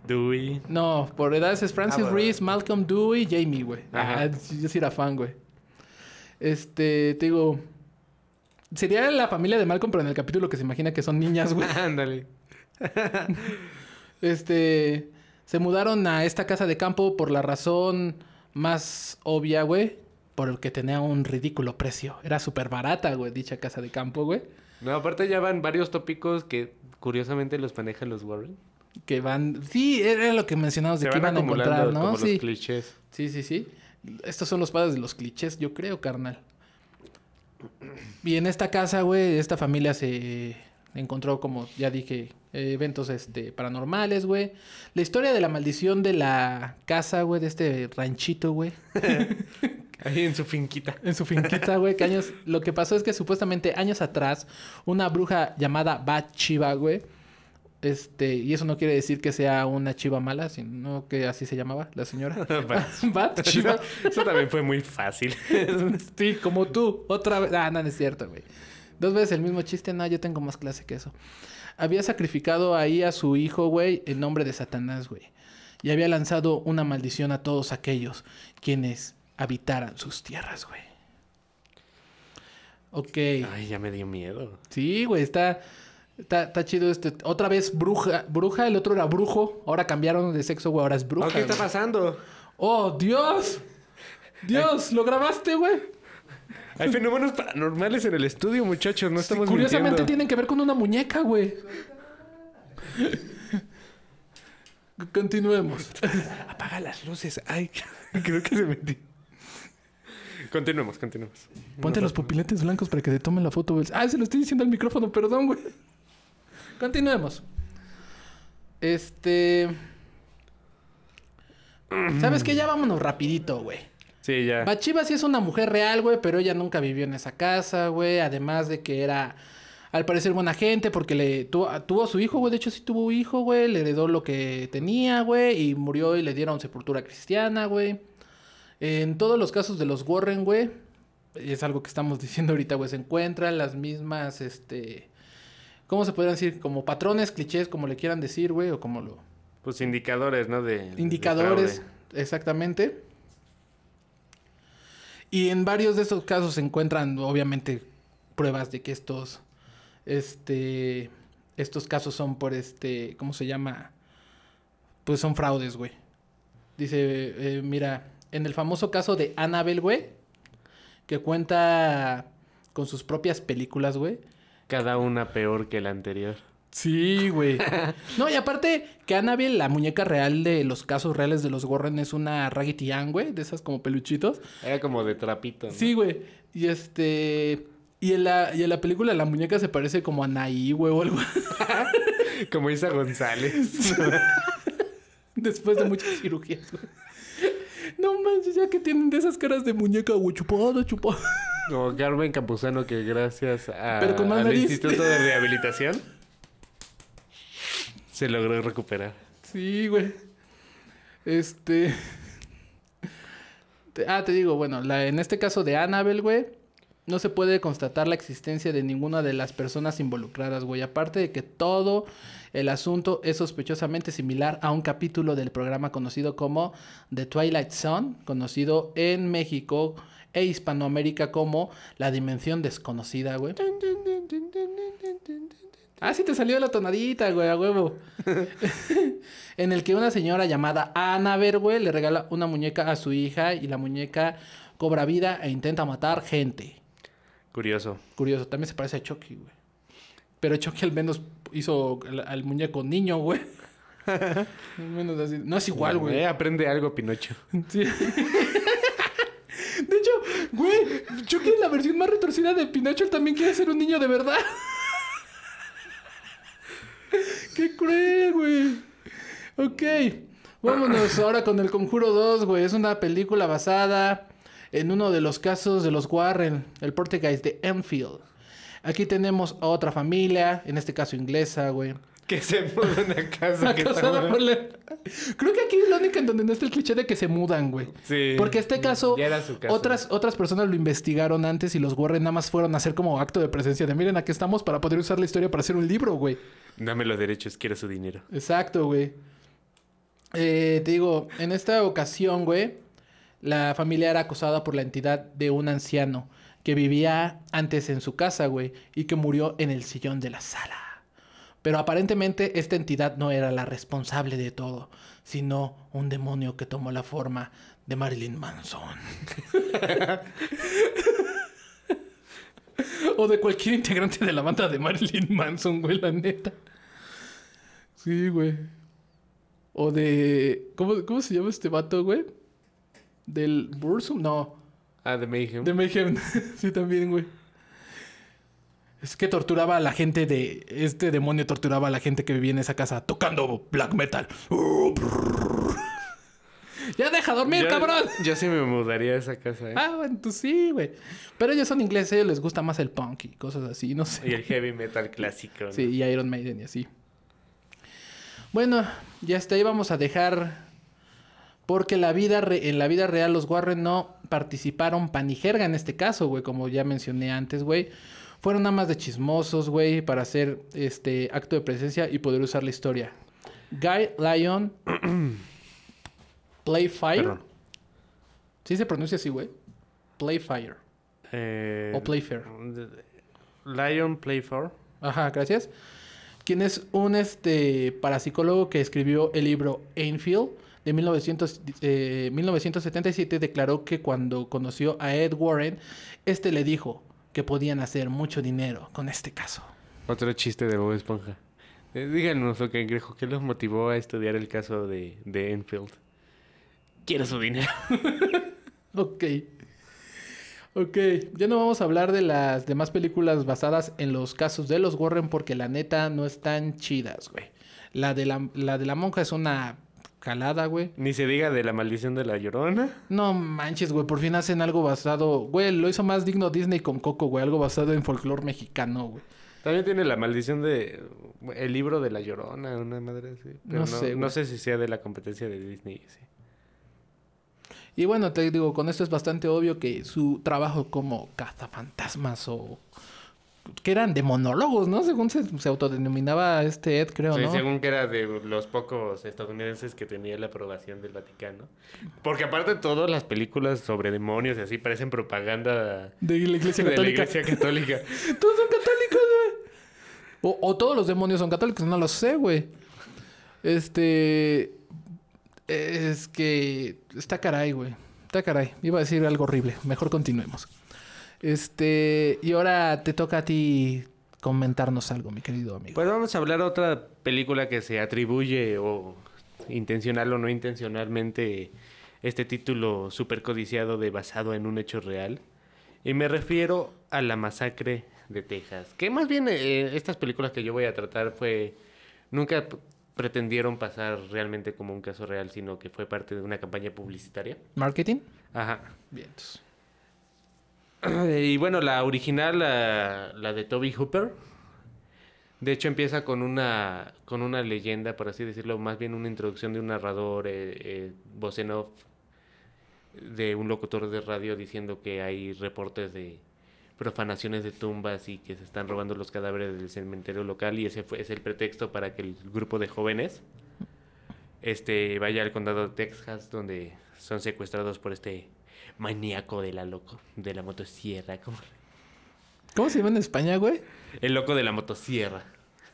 Dewey. No, por edades es Francis Ah, bueno. Reese, Malcolm Dewey, Jamie, güey. Ajá. Ah, yo sí era fan, güey. Este, te digo. Sería la familia de Malcolm, pero en el capítulo que se imagina que son niñas, güey. Ándale. Este. Se mudaron a esta casa de campo por la razón más obvia, güey. Por el que tenía un ridículo precio. Era súper barata, güey, dicha casa de campo, güey. No, aparte ya van varios tópicos que curiosamente los manejan los Warren. Que van. Sí, era lo que mencionamos de que van iban a encontrar, ¿no? como Sí. los clichés. Sí, sí, sí. Estos son los padres de los clichés, yo creo, carnal. Y en esta casa, güey, esta familia se encontró, como ya dije, eventos este, paranormales, güey. La historia de la maldición de la casa, güey, de este ranchito, güey. Ahí en su finquita. En su finquita, güey, que años... Lo que pasó es que supuestamente años atrás, una bruja llamada Bathsheba, güey, este... Y eso no quiere decir que sea una chiva mala, sino que así se llamaba la señora. Bathsheba. Eso, eso también fue muy fácil. Sí, como tú. Otra vez. Ah, no, no es cierto, güey. Dos veces el mismo chiste. No, yo tengo más clase que eso. Había sacrificado ahí a su hijo, güey, en nombre de Satanás, güey. Y había lanzado una maldición a todos aquellos quienes habitaran sus tierras, güey. Ok. Ay, ya me dio miedo. Sí, güey, está, está, está chido este. Otra vez bruja, bruja, el otro era brujo. Ahora cambiaron de sexo, güey, ahora es bruja. ¿Qué está güey. pasando? ¡Oh, Dios! ¡Dios! ¿Lo grabaste, güey? Hay fenómenos paranormales en el estudio, muchachos. No estamos Curiosamente mintiendo. tienen que ver con una muñeca, güey. Continuemos. Apaga las luces. Ay, creo que se metió. Continuemos, continuemos. Ponte los pupiletes blancos para que te tomen la foto. güey. Ah, se lo estoy diciendo al micrófono, perdón, güey. Continuemos. Este... ¿Sabes qué? Ya vámonos rapidito, güey. Sí, ya. Bachiva sí es una mujer real, güey, pero ella nunca vivió en esa casa, güey. Además de que era, al parecer, buena gente porque le tuvo, tuvo a su hijo, güey. De hecho, sí tuvo hijo, güey. Le heredó lo que tenía, güey. Y murió y le dieron sepultura cristiana, güey. En todos los casos de los Warren, güey, es algo que estamos diciendo ahorita, güey. Se encuentran las mismas, este... ¿Cómo se podrían decir? Como patrones, clichés, como le quieran decir, güey, o como lo... Pues indicadores, ¿no? De, Indicadores, exactamente. Y en varios de estos casos se encuentran, obviamente, pruebas de que estos, este, estos casos son por este, ¿cómo se llama? Pues son fraudes, güey. Dice, eh, mira, en el famoso caso de Annabelle, güey, que cuenta con sus propias películas, güey. Cada una peor que la anterior. Sí, güey. No, y aparte que Annabelle, la muñeca real de los casos reales de los Warren, es una Raggedy Ann, güey, de esas como peluchitos. Era como de trapito. ¿no? Sí, güey. Y este... Y en, la, y en la película la muñeca se parece como a Naí, güey, o algo. Como Isa González. Después de muchas cirugías, güey. No manches, ya que tienen de esas caras de muñeca, güey, chupada, chupada. Como Carmen Campuzano que gracias a, Pero con más al nariz. Instituto de Rehabilitación se logró recuperar. Sí, güey. Este. Te- Ah, te digo, bueno, la, en este caso de Annabelle, güey, no se puede constatar la existencia de ninguna de las personas involucradas, güey. Aparte de que todo el asunto es sospechosamente similar a un capítulo del programa conocido como The Twilight Zone, conocido en México e Hispanoamérica como La Dimensión Desconocida, güey. Ah, sí te salió la tonadita, güey, a huevo. en el que una señora llamada Annabelle, güey, le regala una muñeca a su hija y la muñeca cobra vida e intenta matar gente. Curioso. Curioso, también se parece a Chucky, güey. Pero Chucky al menos hizo al, al muñeco niño, güey. Al menos así. No es igual, güey. Eh, aprende algo, Pinocho. Sí. De hecho, güey, Chucky en la versión más retorcida de Pinocho él también quiere ser un niño de verdad. Qué cruel, güey. Ok. Vámonos ahora con El Conjuro 2, güey. Es una película basada en uno de los casos de los Warren, el Portugués de Enfield. Aquí tenemos a otra familia, en este caso inglesa, güey. Que se muda en la casa que está por la- Creo que aquí es la única en donde no está el cliché de que se mudan, güey. Sí. Porque este caso, Ya era su caso. Otras, otras personas lo investigaron antes y los Warren nada más fueron a hacer como acto de presencia de miren, aquí estamos para poder usar la historia para hacer un libro, güey. Dame los derechos, quiero su dinero. Exacto, güey. Eh, te digo, en esta ocasión, güey, la familia era acosada por la entidad de un anciano que vivía antes en su casa, güey, y que murió en el sillón de la sala. Pero aparentemente esta entidad no era la responsable de todo, sino un demonio que tomó la forma de Marilyn Manson. o de cualquier integrante de la banda de Marilyn Manson, güey, la neta. Sí, güey. O de. ¿Cómo, cómo se llama este vato, güey? ¿Del Bursum? No. Ah, de Mayhem. De Mayhem. sí, también, güey. Es que torturaba a la gente de. Este demonio torturaba a la gente que vivía en esa casa tocando black metal. ya deja dormir, Yo- cabrón. Yo sí me mudaría a esa casa, ¿eh? Ah, bueno, tú sí, güey. Pero ellos son ingleses, a ellos les gusta más el punk y cosas así, no sé. Y el heavy metal clásico. ¿no? Sí, y Iron Maiden y así. Bueno, ya hasta ahí vamos a dejar. Porque la vida re- en la vida real los Warren no participaron panijerga en este caso, güey, como ya mencioné antes, güey. Fueron nada más de chismosos, güey, para hacer este acto de presencia y poder usar la historia. Guy Lyon Playfire. Perdón. Sí se pronuncia así, güey. Playfire. Eh, O Playfair. Lion Playfair. Ajá, gracias. Quien es un este, parapsicólogo que escribió el libro Enfield de 1900, eh, 1977, declaró que cuando conoció a Ed Warren, este le dijo que podían hacer mucho dinero con este caso. Otro chiste de Bob Esponja. Eh, díganos, o cangrejo, ¿qué los motivó a estudiar el caso de, de Enfield? Quiero su dinero. Ok. Ok, ya no vamos a hablar de las demás películas basadas en los casos de los Warren porque la neta no están chidas, güey. La de la, la de la monja es una calada, güey. Ni se diga de la maldición de la llorona. No manches, güey, por fin hacen algo basado... Güey, lo hizo más digno Disney con Coco, güey. Algo basado en folclore mexicano, güey. También tiene la maldición de el libro de la llorona, una madre así. Pero No no, sé, no sé si sea de la competencia de Disney. sí. Y bueno, te digo, con esto es bastante obvio que su trabajo como cazafantasmas o... Que eran de monólogos, ¿no? Según se, se autodenominaba este Ed, creo, Sí, ¿no? según que era de los pocos estadounidenses que tenía la aprobación del Vaticano. Porque aparte todas las películas sobre demonios y así parecen propaganda De la iglesia de la católica. iglesia católica. Todos son católicos, güey. O, o todos los demonios son católicos, no lo sé, güey. Este. Es que. Está caray, güey. Está caray. Iba a decir algo horrible. Mejor continuemos. Este. Y ahora te toca a ti comentarnos algo, mi querido amigo. Pues vamos a hablar de otra película que se atribuye o intencional o no intencionalmente este título super codiciado de basado en un hecho real. Y me refiero a la masacre de Texas. Que más bien eh, estas películas que yo voy a tratar fue... Nunca pretendieron pasar realmente como un caso real, sino que fue parte de una campaña publicitaria. ¿Marketing? Ajá. Bien. entonces. Y bueno, la original, la, la de Toby Hooper, de hecho empieza con una, con una leyenda, por así decirlo, más bien una introducción de un narrador, eh, eh, voz en off, de un locutor de radio diciendo que hay reportes de profanaciones de tumbas y que se están robando los cadáveres del cementerio local y ese fue, es el pretexto para que el grupo de jóvenes este vaya al condado de Texas donde son secuestrados por este maníaco de la loco de la motosierra como- ¿Cómo se llama en España, güey? el loco de la motosierra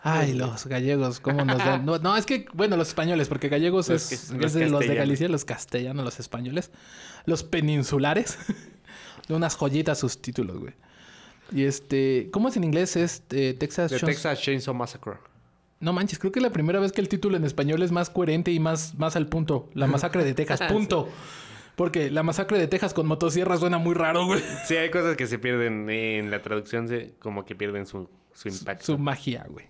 Ay, los gallegos, ¿cómo nos dan? No, no, es que, bueno, los españoles, porque gallegos Los es, que- es los de los de. Galicia, los castellanos, los españoles, los peninsulares. unas joyitas sus títulos, güey. Y este, ¿cómo es en inglés? Es eh, Texas Chainsaw- Texas Chainsaw Massacre No manches, creo que es la primera vez que el título en español es más coherente y más, más al punto. La masacre de Texas, punto. Porque la masacre de Texas con motosierra suena muy raro, güey. sí hay cosas que se pierden en la traducción como que pierden su, su impacto Su magia, güey.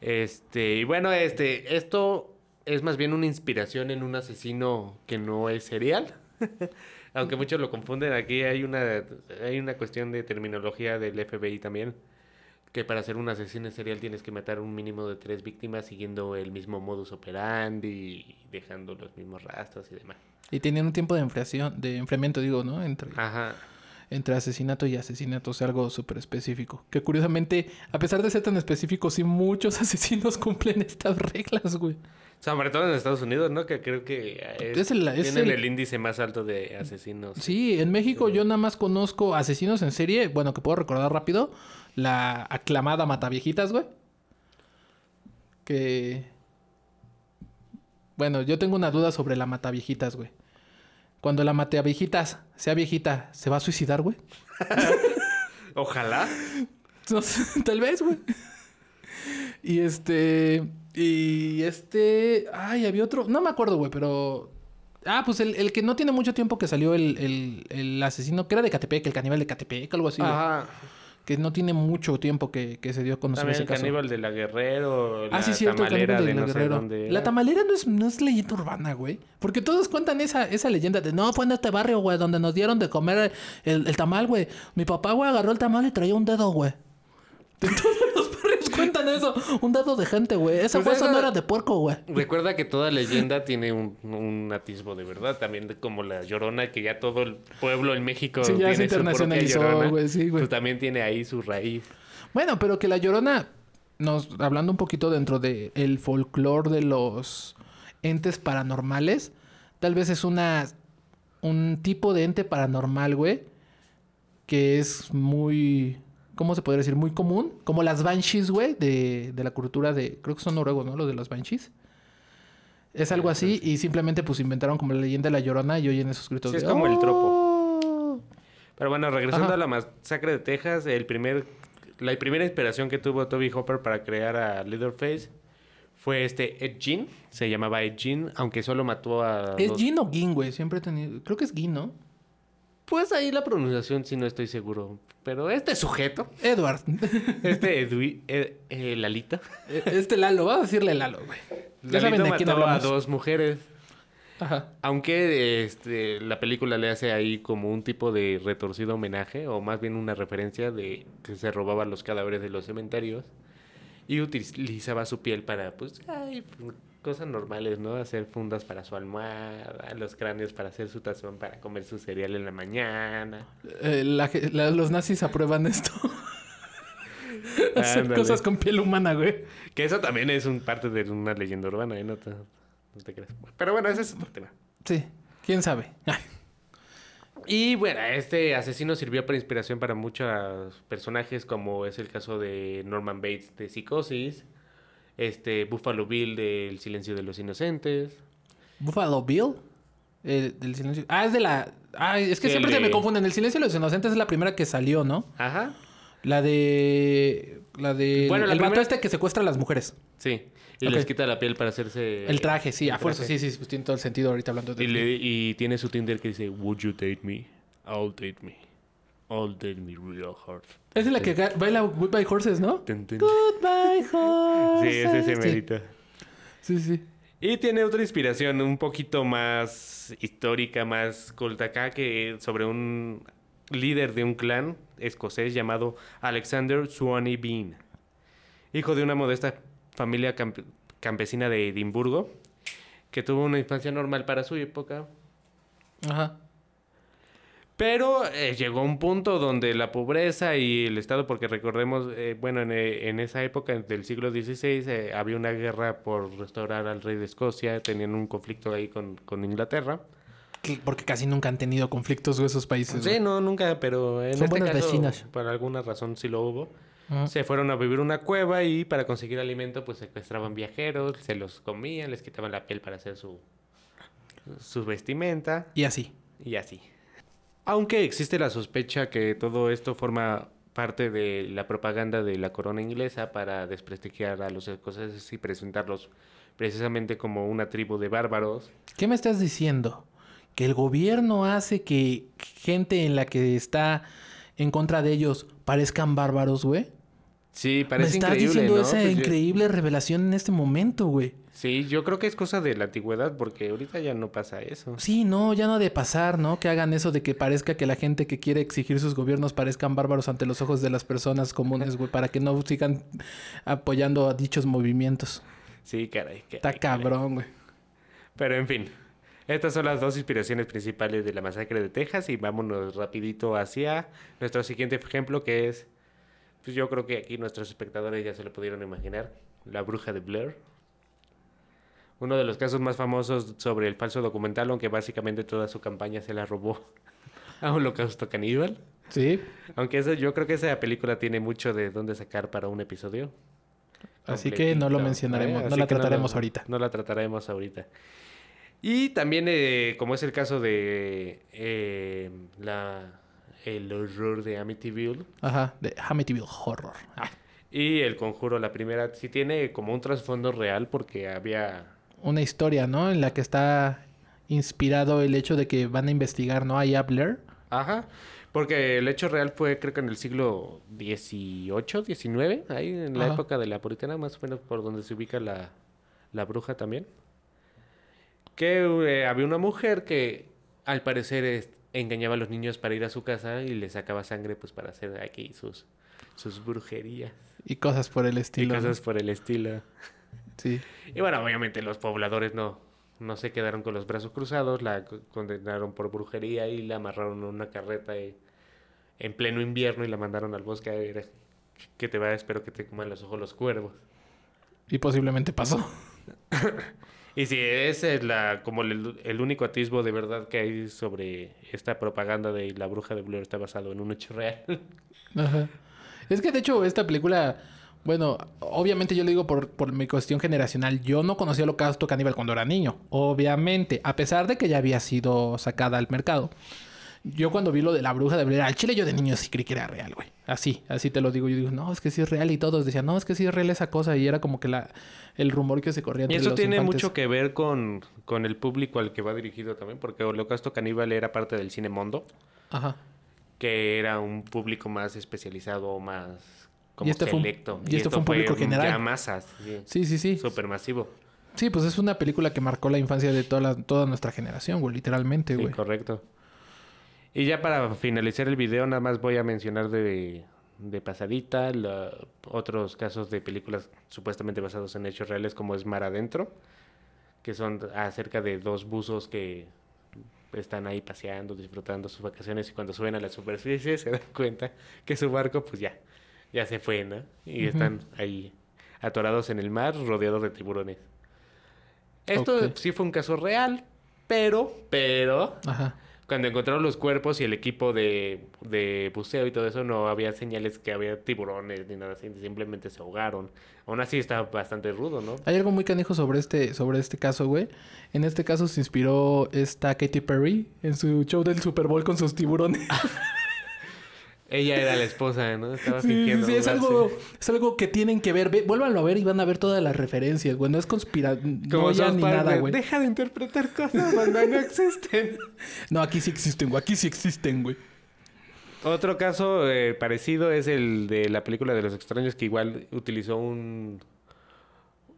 Este, y bueno, este, esto es más bien una inspiración en un asesino que no es serial. Aunque muchos lo confunden, aquí hay una, hay una cuestión de terminología del FBI también. Que para ser un asesino serial tienes que matar un mínimo de tres víctimas siguiendo el mismo modus operandi y dejando los mismos rastros y demás. Y tenían un tiempo de enfriación, de enfriamiento, digo, ¿no? Entre, Ajá. entre asesinato y asesinato, o sea, algo súper específico. Que curiosamente, a pesar de ser tan específico, sí muchos asesinos cumplen estas reglas, güey. Sobre todo en Estados Unidos, ¿no? Que creo que es- Es el- es tienen el- el... índice más alto de asesinos. Sí, en México yo nada más conozco asesinos en serie, bueno, que puedo recordar rápido, la aclamada Mataviejitas, güey. Que... Bueno, yo tengo una duda sobre la Mataviejitas, güey. Cuando la Mataviejitas sea viejita, ¿se va a suicidar, güey? Ojalá. No tal vez, güey. Y este. Y este. Ay, había otro. No me acuerdo, güey, pero. Ah, pues el, el que no tiene mucho tiempo que salió el, el, el asesino, que era de Catepec, el caníbal de Catepec, algo así, güey. Que no tiene mucho tiempo que, que se dio a conocer También ese el caso. caníbal de la Guerrero, Ah, la sí, cierto, el tamalera de de la no sé Guerrero. dónde La era. tamalera no es, no es leyenda urbana, güey. Porque todos cuentan esa, esa leyenda de no, fue en este barrio, güey, donde nos dieron de comer el, el tamal, güey. Mi papá, güey, agarró el tamal y traía un dedo, güey. De todos los cuentan eso. Un dedo de gente, güey. Esa Pues hueso no era de puerco, güey. Recuerda que toda leyenda tiene un, un atisbo de verdad, también de- como la Llorona, que ya todo el pueblo en México Sí, ya se tiene propia internacionalizó, güey, sí, güey. Pues también tiene ahí su raíz. Bueno, pero que la llorona, nos, hablando un poquito dentro del el folclore de los entes paranormales, tal vez es una un tipo de ente paranormal, güey, que es muy, ¿cómo se podría decir? Muy común, como las banshees, güey, de, de la cultura de, creo que son noruegos, ¿no? Los de los banshees. Es algo así y simplemente pues inventaron como la leyenda de la llorona y oyen esos gritos Sí, es de, como el tropo. "Oh". Pero bueno, regresando Ajá. a la masacre de Texas, el primer la primera inspiración que tuvo Toby Hopper para crear a Leatherface fue este Ed Gein. Se llamaba Ed Gein, aunque solo mató a... ¿Es dos- Gin o Gin, güey? Siempre he tenido... Creo que es Gin, ¿no? Pues ahí la pronunciación sí no estoy seguro. Pero este sujeto, Edward. este Edwi, Ed- eh, Lalito, este Lalo. Vamos a decirle Lalo, güey. Ya saben de quién a dos mujeres. Ajá. Aunque este, la película le hace ahí como un tipo de retorcido homenaje, o más bien una referencia de que se robaban los cadáveres de los cementerios y utilizaba su piel para, pues, ay, cosas normales, ¿no? Hacer fundas para su almohada, los cráneos para hacer su tazón para comer su cereal en la mañana. Eh, la ge- la- los nazis aprueban esto. Hacer Ándale. cosas con piel humana, güey. Que eso también es un parte de una leyenda urbana, ¿eh? No te, no te creas. Pero bueno, ese es otro tema. Sí. ¿Quién sabe? Y bueno, este asesino sirvió para inspiración para muchos personajes, como es el caso de Norman Bates de Psicosis, este Buffalo Bill de El Silencio de los Inocentes. Buffalo Bill. El del silencio. Ah, es de la. Ah, es que siempre se me de- confunden. El silencio de los inocentes es la primera que salió, ¿no? Ajá, La de. La de. Bueno, la el vato primera- este que secuestra a las mujeres. sí. Y les quita la piel para hacerse... El traje, sí, el a fuerza. Sí, sí, pues tiene todo el sentido ahorita hablando de. Y, le- y tiene su Tinder que dice, Would you date me? I'll date me. I'll date me real hard. Es la que baila Goodbye Horses, ¿no? Goodbye Horses. Sí, ese se Sí. merita. Sí, sí. Y tiene otra inspiración un poquito más histórica, más culta acá, que sobre un líder de un clan escocés llamado Alexander Swanee Bean, hijo de una modesta familia camp- campesina de Edimburgo, que tuvo una infancia normal para su época, Ajá. Pero eh, llegó a un punto donde la pobreza y el Estado, porque recordemos, eh, bueno, en, eh, en esa época del siglo XVI eh, había una guerra por restaurar al rey de Escocia, tenían un conflicto ahí con, con Inglaterra. Que- Porque casi nunca han tenido conflictos esos países. Sí, güey. no, nunca, pero en Son este caso, por alguna razón sí lo hubo. Se fueron a vivir una cueva y para conseguir alimento pues secuestraban viajeros, se los comían, les quitaban la piel para hacer su, su vestimenta. Y así. Y así. Aunque existe la sospecha que todo esto forma parte de la propaganda de la corona inglesa para desprestigiar a los escoceses y presentarlos precisamente como una tribu de bárbaros. ¿Qué me estás diciendo? ¿Que el gobierno hace que gente en la que está en contra de ellos parezcan bárbaros, güey? Sí, Me parece estás increíble, diciendo ¿no? esa Pues yo- increíble revelación en este momento, güey. Sí, yo creo que es cosa de la antigüedad porque ahorita ya no pasa eso. Sí, no, ya no ha de pasar, ¿no? Que hagan eso de que parezca que la gente que quiere exigir sus gobiernos parezcan bárbaros ante los ojos de las personas comunes, güey, para que no sigan apoyando a dichos movimientos. Sí, caray. caray, Está cabrón, güey. Pero en fin, estas son las dos inspiraciones principales de la masacre de Texas y vámonos rapidito hacia nuestro siguiente ejemplo que es, pues yo creo que aquí nuestros espectadores ya se lo pudieron imaginar, la bruja de Blair. Uno de los casos más famosos sobre el falso documental, aunque básicamente toda su campaña se la robó a Holocausto Caníbal. Sí. Aunque eso, yo creo que esa película tiene mucho de dónde sacar para un episodio. Así que no lo mencionaremos, ¿eh? no la trataremos lo- ahorita. No la trataremos ahorita. Y también, eh, como es el caso de eh, la, el horror de Amityville Ajá, de Amityville Horror. Ah, y el conjuro, la primera, sí tiene como un trasfondo real porque había... una historia, ¿no? En la que está inspirado el hecho de que van a investigar, ¿no? A Blair. Ajá. Porque el hecho real fue, creo que en el siglo XVIII, XIX, ahí en la Ajá. época de la puritana, más o menos por donde se ubica la, la bruja también. Que eh, había una mujer que al parecer es- engañaba a los niños para ir a su casa y les sacaba sangre pues para hacer aquí sus, sus brujerías Y cosas por el y estilo. ¿no? cosas por el estilo. Sí. Y bueno, obviamente los pobladores no, no se quedaron con los brazos cruzados, la co- condenaron por brujería y la amarraron en una carreta y- en pleno invierno y la mandaron al bosque a ver que te va, espero que te coman los ojos los cuervos. Y posiblemente pasó. Y si ese es la, como el, el único atisbo de verdad que hay sobre esta propaganda de la bruja de Blair está basado en un hecho real. Ajá. Es que de hecho esta película, bueno, obviamente yo lo digo por, por mi cuestión generacional, yo no conocía el Holocausto Caníbal cuando era niño, obviamente, a pesar de que ya había sido sacada al mercado. Yo cuando vi lo de la bruja de Blair, al chile yo de niño sí creí que era real, güey. Así, así te lo digo. Yo digo, no, es que sí es real. Y todos decían, no, es que sí es real esa cosa. Y era como que la, el rumor que se corría Y entre eso los tiene infantes. mucho que ver con, con el público al que va dirigido también, porque Holocausto Caníbal era parte del cine Mondo, Ajá. que era un público más especializado, más como Y este fue un- selecto. y esto fue un público general. Ya masas, sí, Sí, sí, sí. súper masivo. Sí, pues es una película que marcó la infancia de toda, la- toda nuestra generación, güey. Literalmente, Sí, güey. correcto. Y ya para finalizar el video, nada más voy a mencionar de, de pasadita la- otros casos de películas supuestamente basados en hechos reales, como es Mar Adentro, que son acerca de dos buzos que están ahí paseando, disfrutando sus vacaciones y cuando suben a la superficie se dan cuenta que su barco pues ya, ya se fue, ¿no? Y están ahí atorados en el mar, rodeados de tiburones. Esto sí fue un caso real, pero, pero, Ajá. cuando encontraron los cuerpos y el equipo de, de buceo y todo eso, no había señales que había tiburones ni nada así, simplemente se ahogaron. Aún así está bastante rudo, ¿no? Hay algo muy canijo sobre este, sobre este caso, güey. En este caso se inspiró esta Katy Perry en su show del Super Bowl con sus tiburones. Ella era la esposa, ¿no? Estaba Sí, fingiendo. sí, es algo, es algo que tienen que ver. Ve- vuélvanlo a ver y van a ver todas las referencias, güey. No es conspira... Como no ni nada, güey. Deja de interpretar cosas cuando no existen. No, aquí sí existen, güey. Aquí sí existen, güey. Otro caso eh, parecido es el de la película de los extraños que igual utilizó un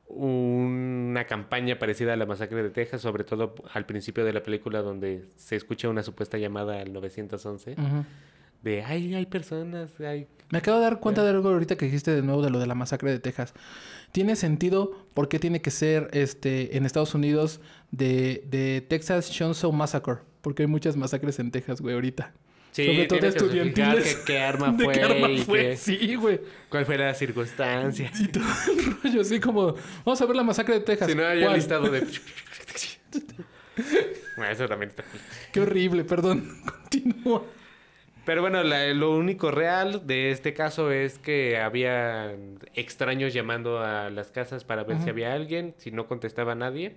una campaña parecida a la masacre de Texas, sobre todo al principio de la película donde se escucha una supuesta llamada al 911 Ujú. De ay, hay personas, hay Me acabo de dar cuenta de algo ahorita que dijiste de nuevo de lo de la masacre de Texas. Tiene sentido por qué tiene que ser este en Estados Unidos de, de Texas Chainsaw Massacre. Porque hay muchas masacres en Texas, güey, ahorita. Sí, Sobre todo que estudiantiles. que- qué arma ¿De fue qué arma y fue? qué- Sí, güey. cuál fue la circunstancia. Y todo el rollo así como... Vamos a ver la masacre de Texas. Si no, había ¿Cuál? listado de... Bueno, eso también está. Qué horrible, perdón. Continúa. Pero bueno, la- lo único real de este caso es que había extraños llamando a las casas para ver si había alguien. Si no contestaba nadie,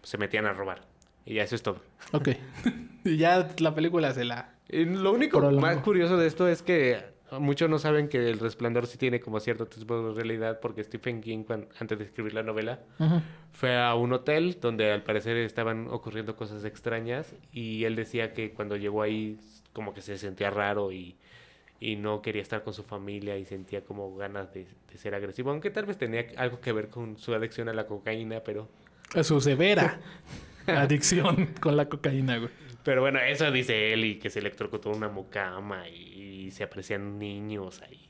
pues se metían a robar. Y ya eso es todo. Ok. y ya la película se la... Y lo único más curioso de esto es que muchos no saben que El Resplandor sí tiene como cierto tipo de realidad porque Stephen King, cuan- antes de escribir la novela, fue a un hotel donde al parecer estaban ocurriendo cosas extrañas y él decía que cuando llegó ahí como que se sentía raro y, y no quería estar con su familia y sentía como ganas de, de ser agresivo, aunque tal vez tenía algo que ver con su adicción a la cocaína, pero, Su severa adicción con la cocaína, güey. pero bueno, eso dice él y que se electrocutó una mucama y, y se aprecian niños ahí.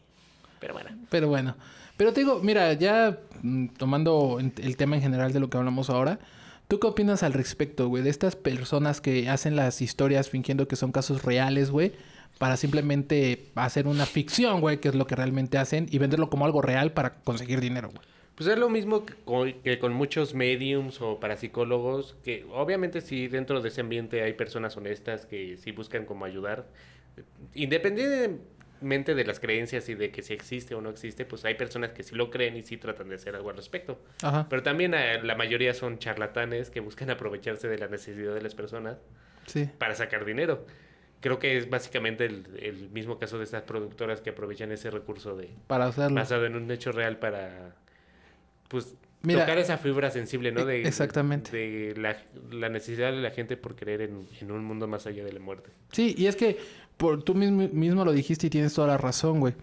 Pero bueno, Pero bueno. Pero te digo, mira, ya mm, tomando el tema en general de lo que hablamos ahora, ¿tú qué opinas al respecto, güey? De estas personas que hacen las historias fingiendo que son casos reales, güey, para simplemente hacer una ficción, güey, que es lo que realmente hacen, y venderlo como algo real para conseguir dinero, güey. Pues es lo mismo que con, muchos mediums o parapsicólogos, que obviamente sí dentro de ese ambiente hay personas honestas que sí buscan como ayudar. Independientemente de las creencias y de que si existe o no existe, pues hay personas que sí lo creen y sí tratan de hacer algo al respecto. Ajá. Pero también eh, la mayoría son charlatanes que buscan aprovecharse de la necesidad de las personas Sí. para sacar dinero. Creo que es básicamente el, el mismo caso de estas productoras que aprovechan ese recurso de, Para hacerlo. basado en un hecho real para pues Mira, tocar esa fibra sensible, ¿no? e- De, exactamente. De la, la necesidad de la gente por creer en, en un mundo más allá de la muerte. Sí, y es que por, tú mismo, mismo lo dijiste y tienes toda la razón, güey.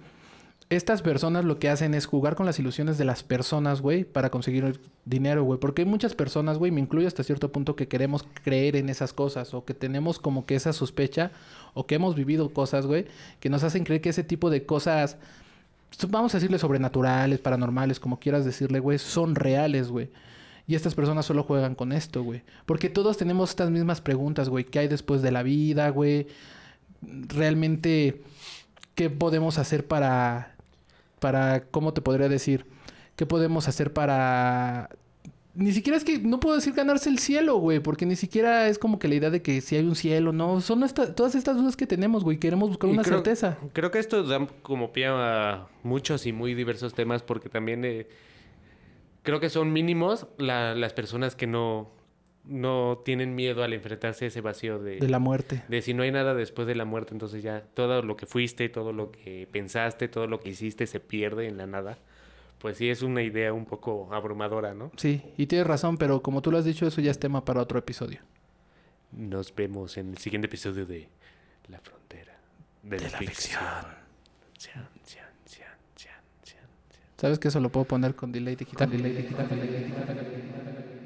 Estas personas lo que hacen es jugar con las ilusiones de las personas, güey, para conseguir dinero, güey. Porque hay muchas personas, güey, me incluyo hasta cierto punto, que queremos creer en esas cosas o que tenemos como que esa sospecha o que hemos vivido cosas, güey, que nos hacen creer que ese tipo de cosas, vamos a decirle sobrenaturales, paranormales, como quieras decirle, güey, son reales, güey. Y estas personas solo juegan con esto, güey. Porque todos tenemos estas mismas preguntas, güey. ¿Qué hay después de la vida, güey? Realmente, ¿qué podemos hacer para... Para, ¿cómo te podría decir? ¿Qué podemos hacer para... Ni siquiera es que, no puedo decir ganarse el cielo, güey, porque ni siquiera es como que la idea de que si hay un cielo, no, son esta- todas estas dudas que tenemos, güey, queremos buscar Y una creo- certeza. Creo que esto da como pie a muchos y muy diversos temas porque también eh, creo que son mínimos la- las personas que no no tienen miedo al enfrentarse a ese vacío de, De la muerte. de si no hay nada después de la muerte, entonces ya todo lo que fuiste, todo lo que pensaste, todo lo que hiciste se pierde en la nada. Pues sí, es una idea un poco abrumadora, ¿no? Sí, y tienes razón, pero como tú lo has dicho, eso ya es tema para otro episodio. Nos vemos en el siguiente episodio de La Frontera de, la, ficción. Cian, cian, cian. ¿Sabes que eso lo puedo poner con delay digital? Delay digital, delay digital.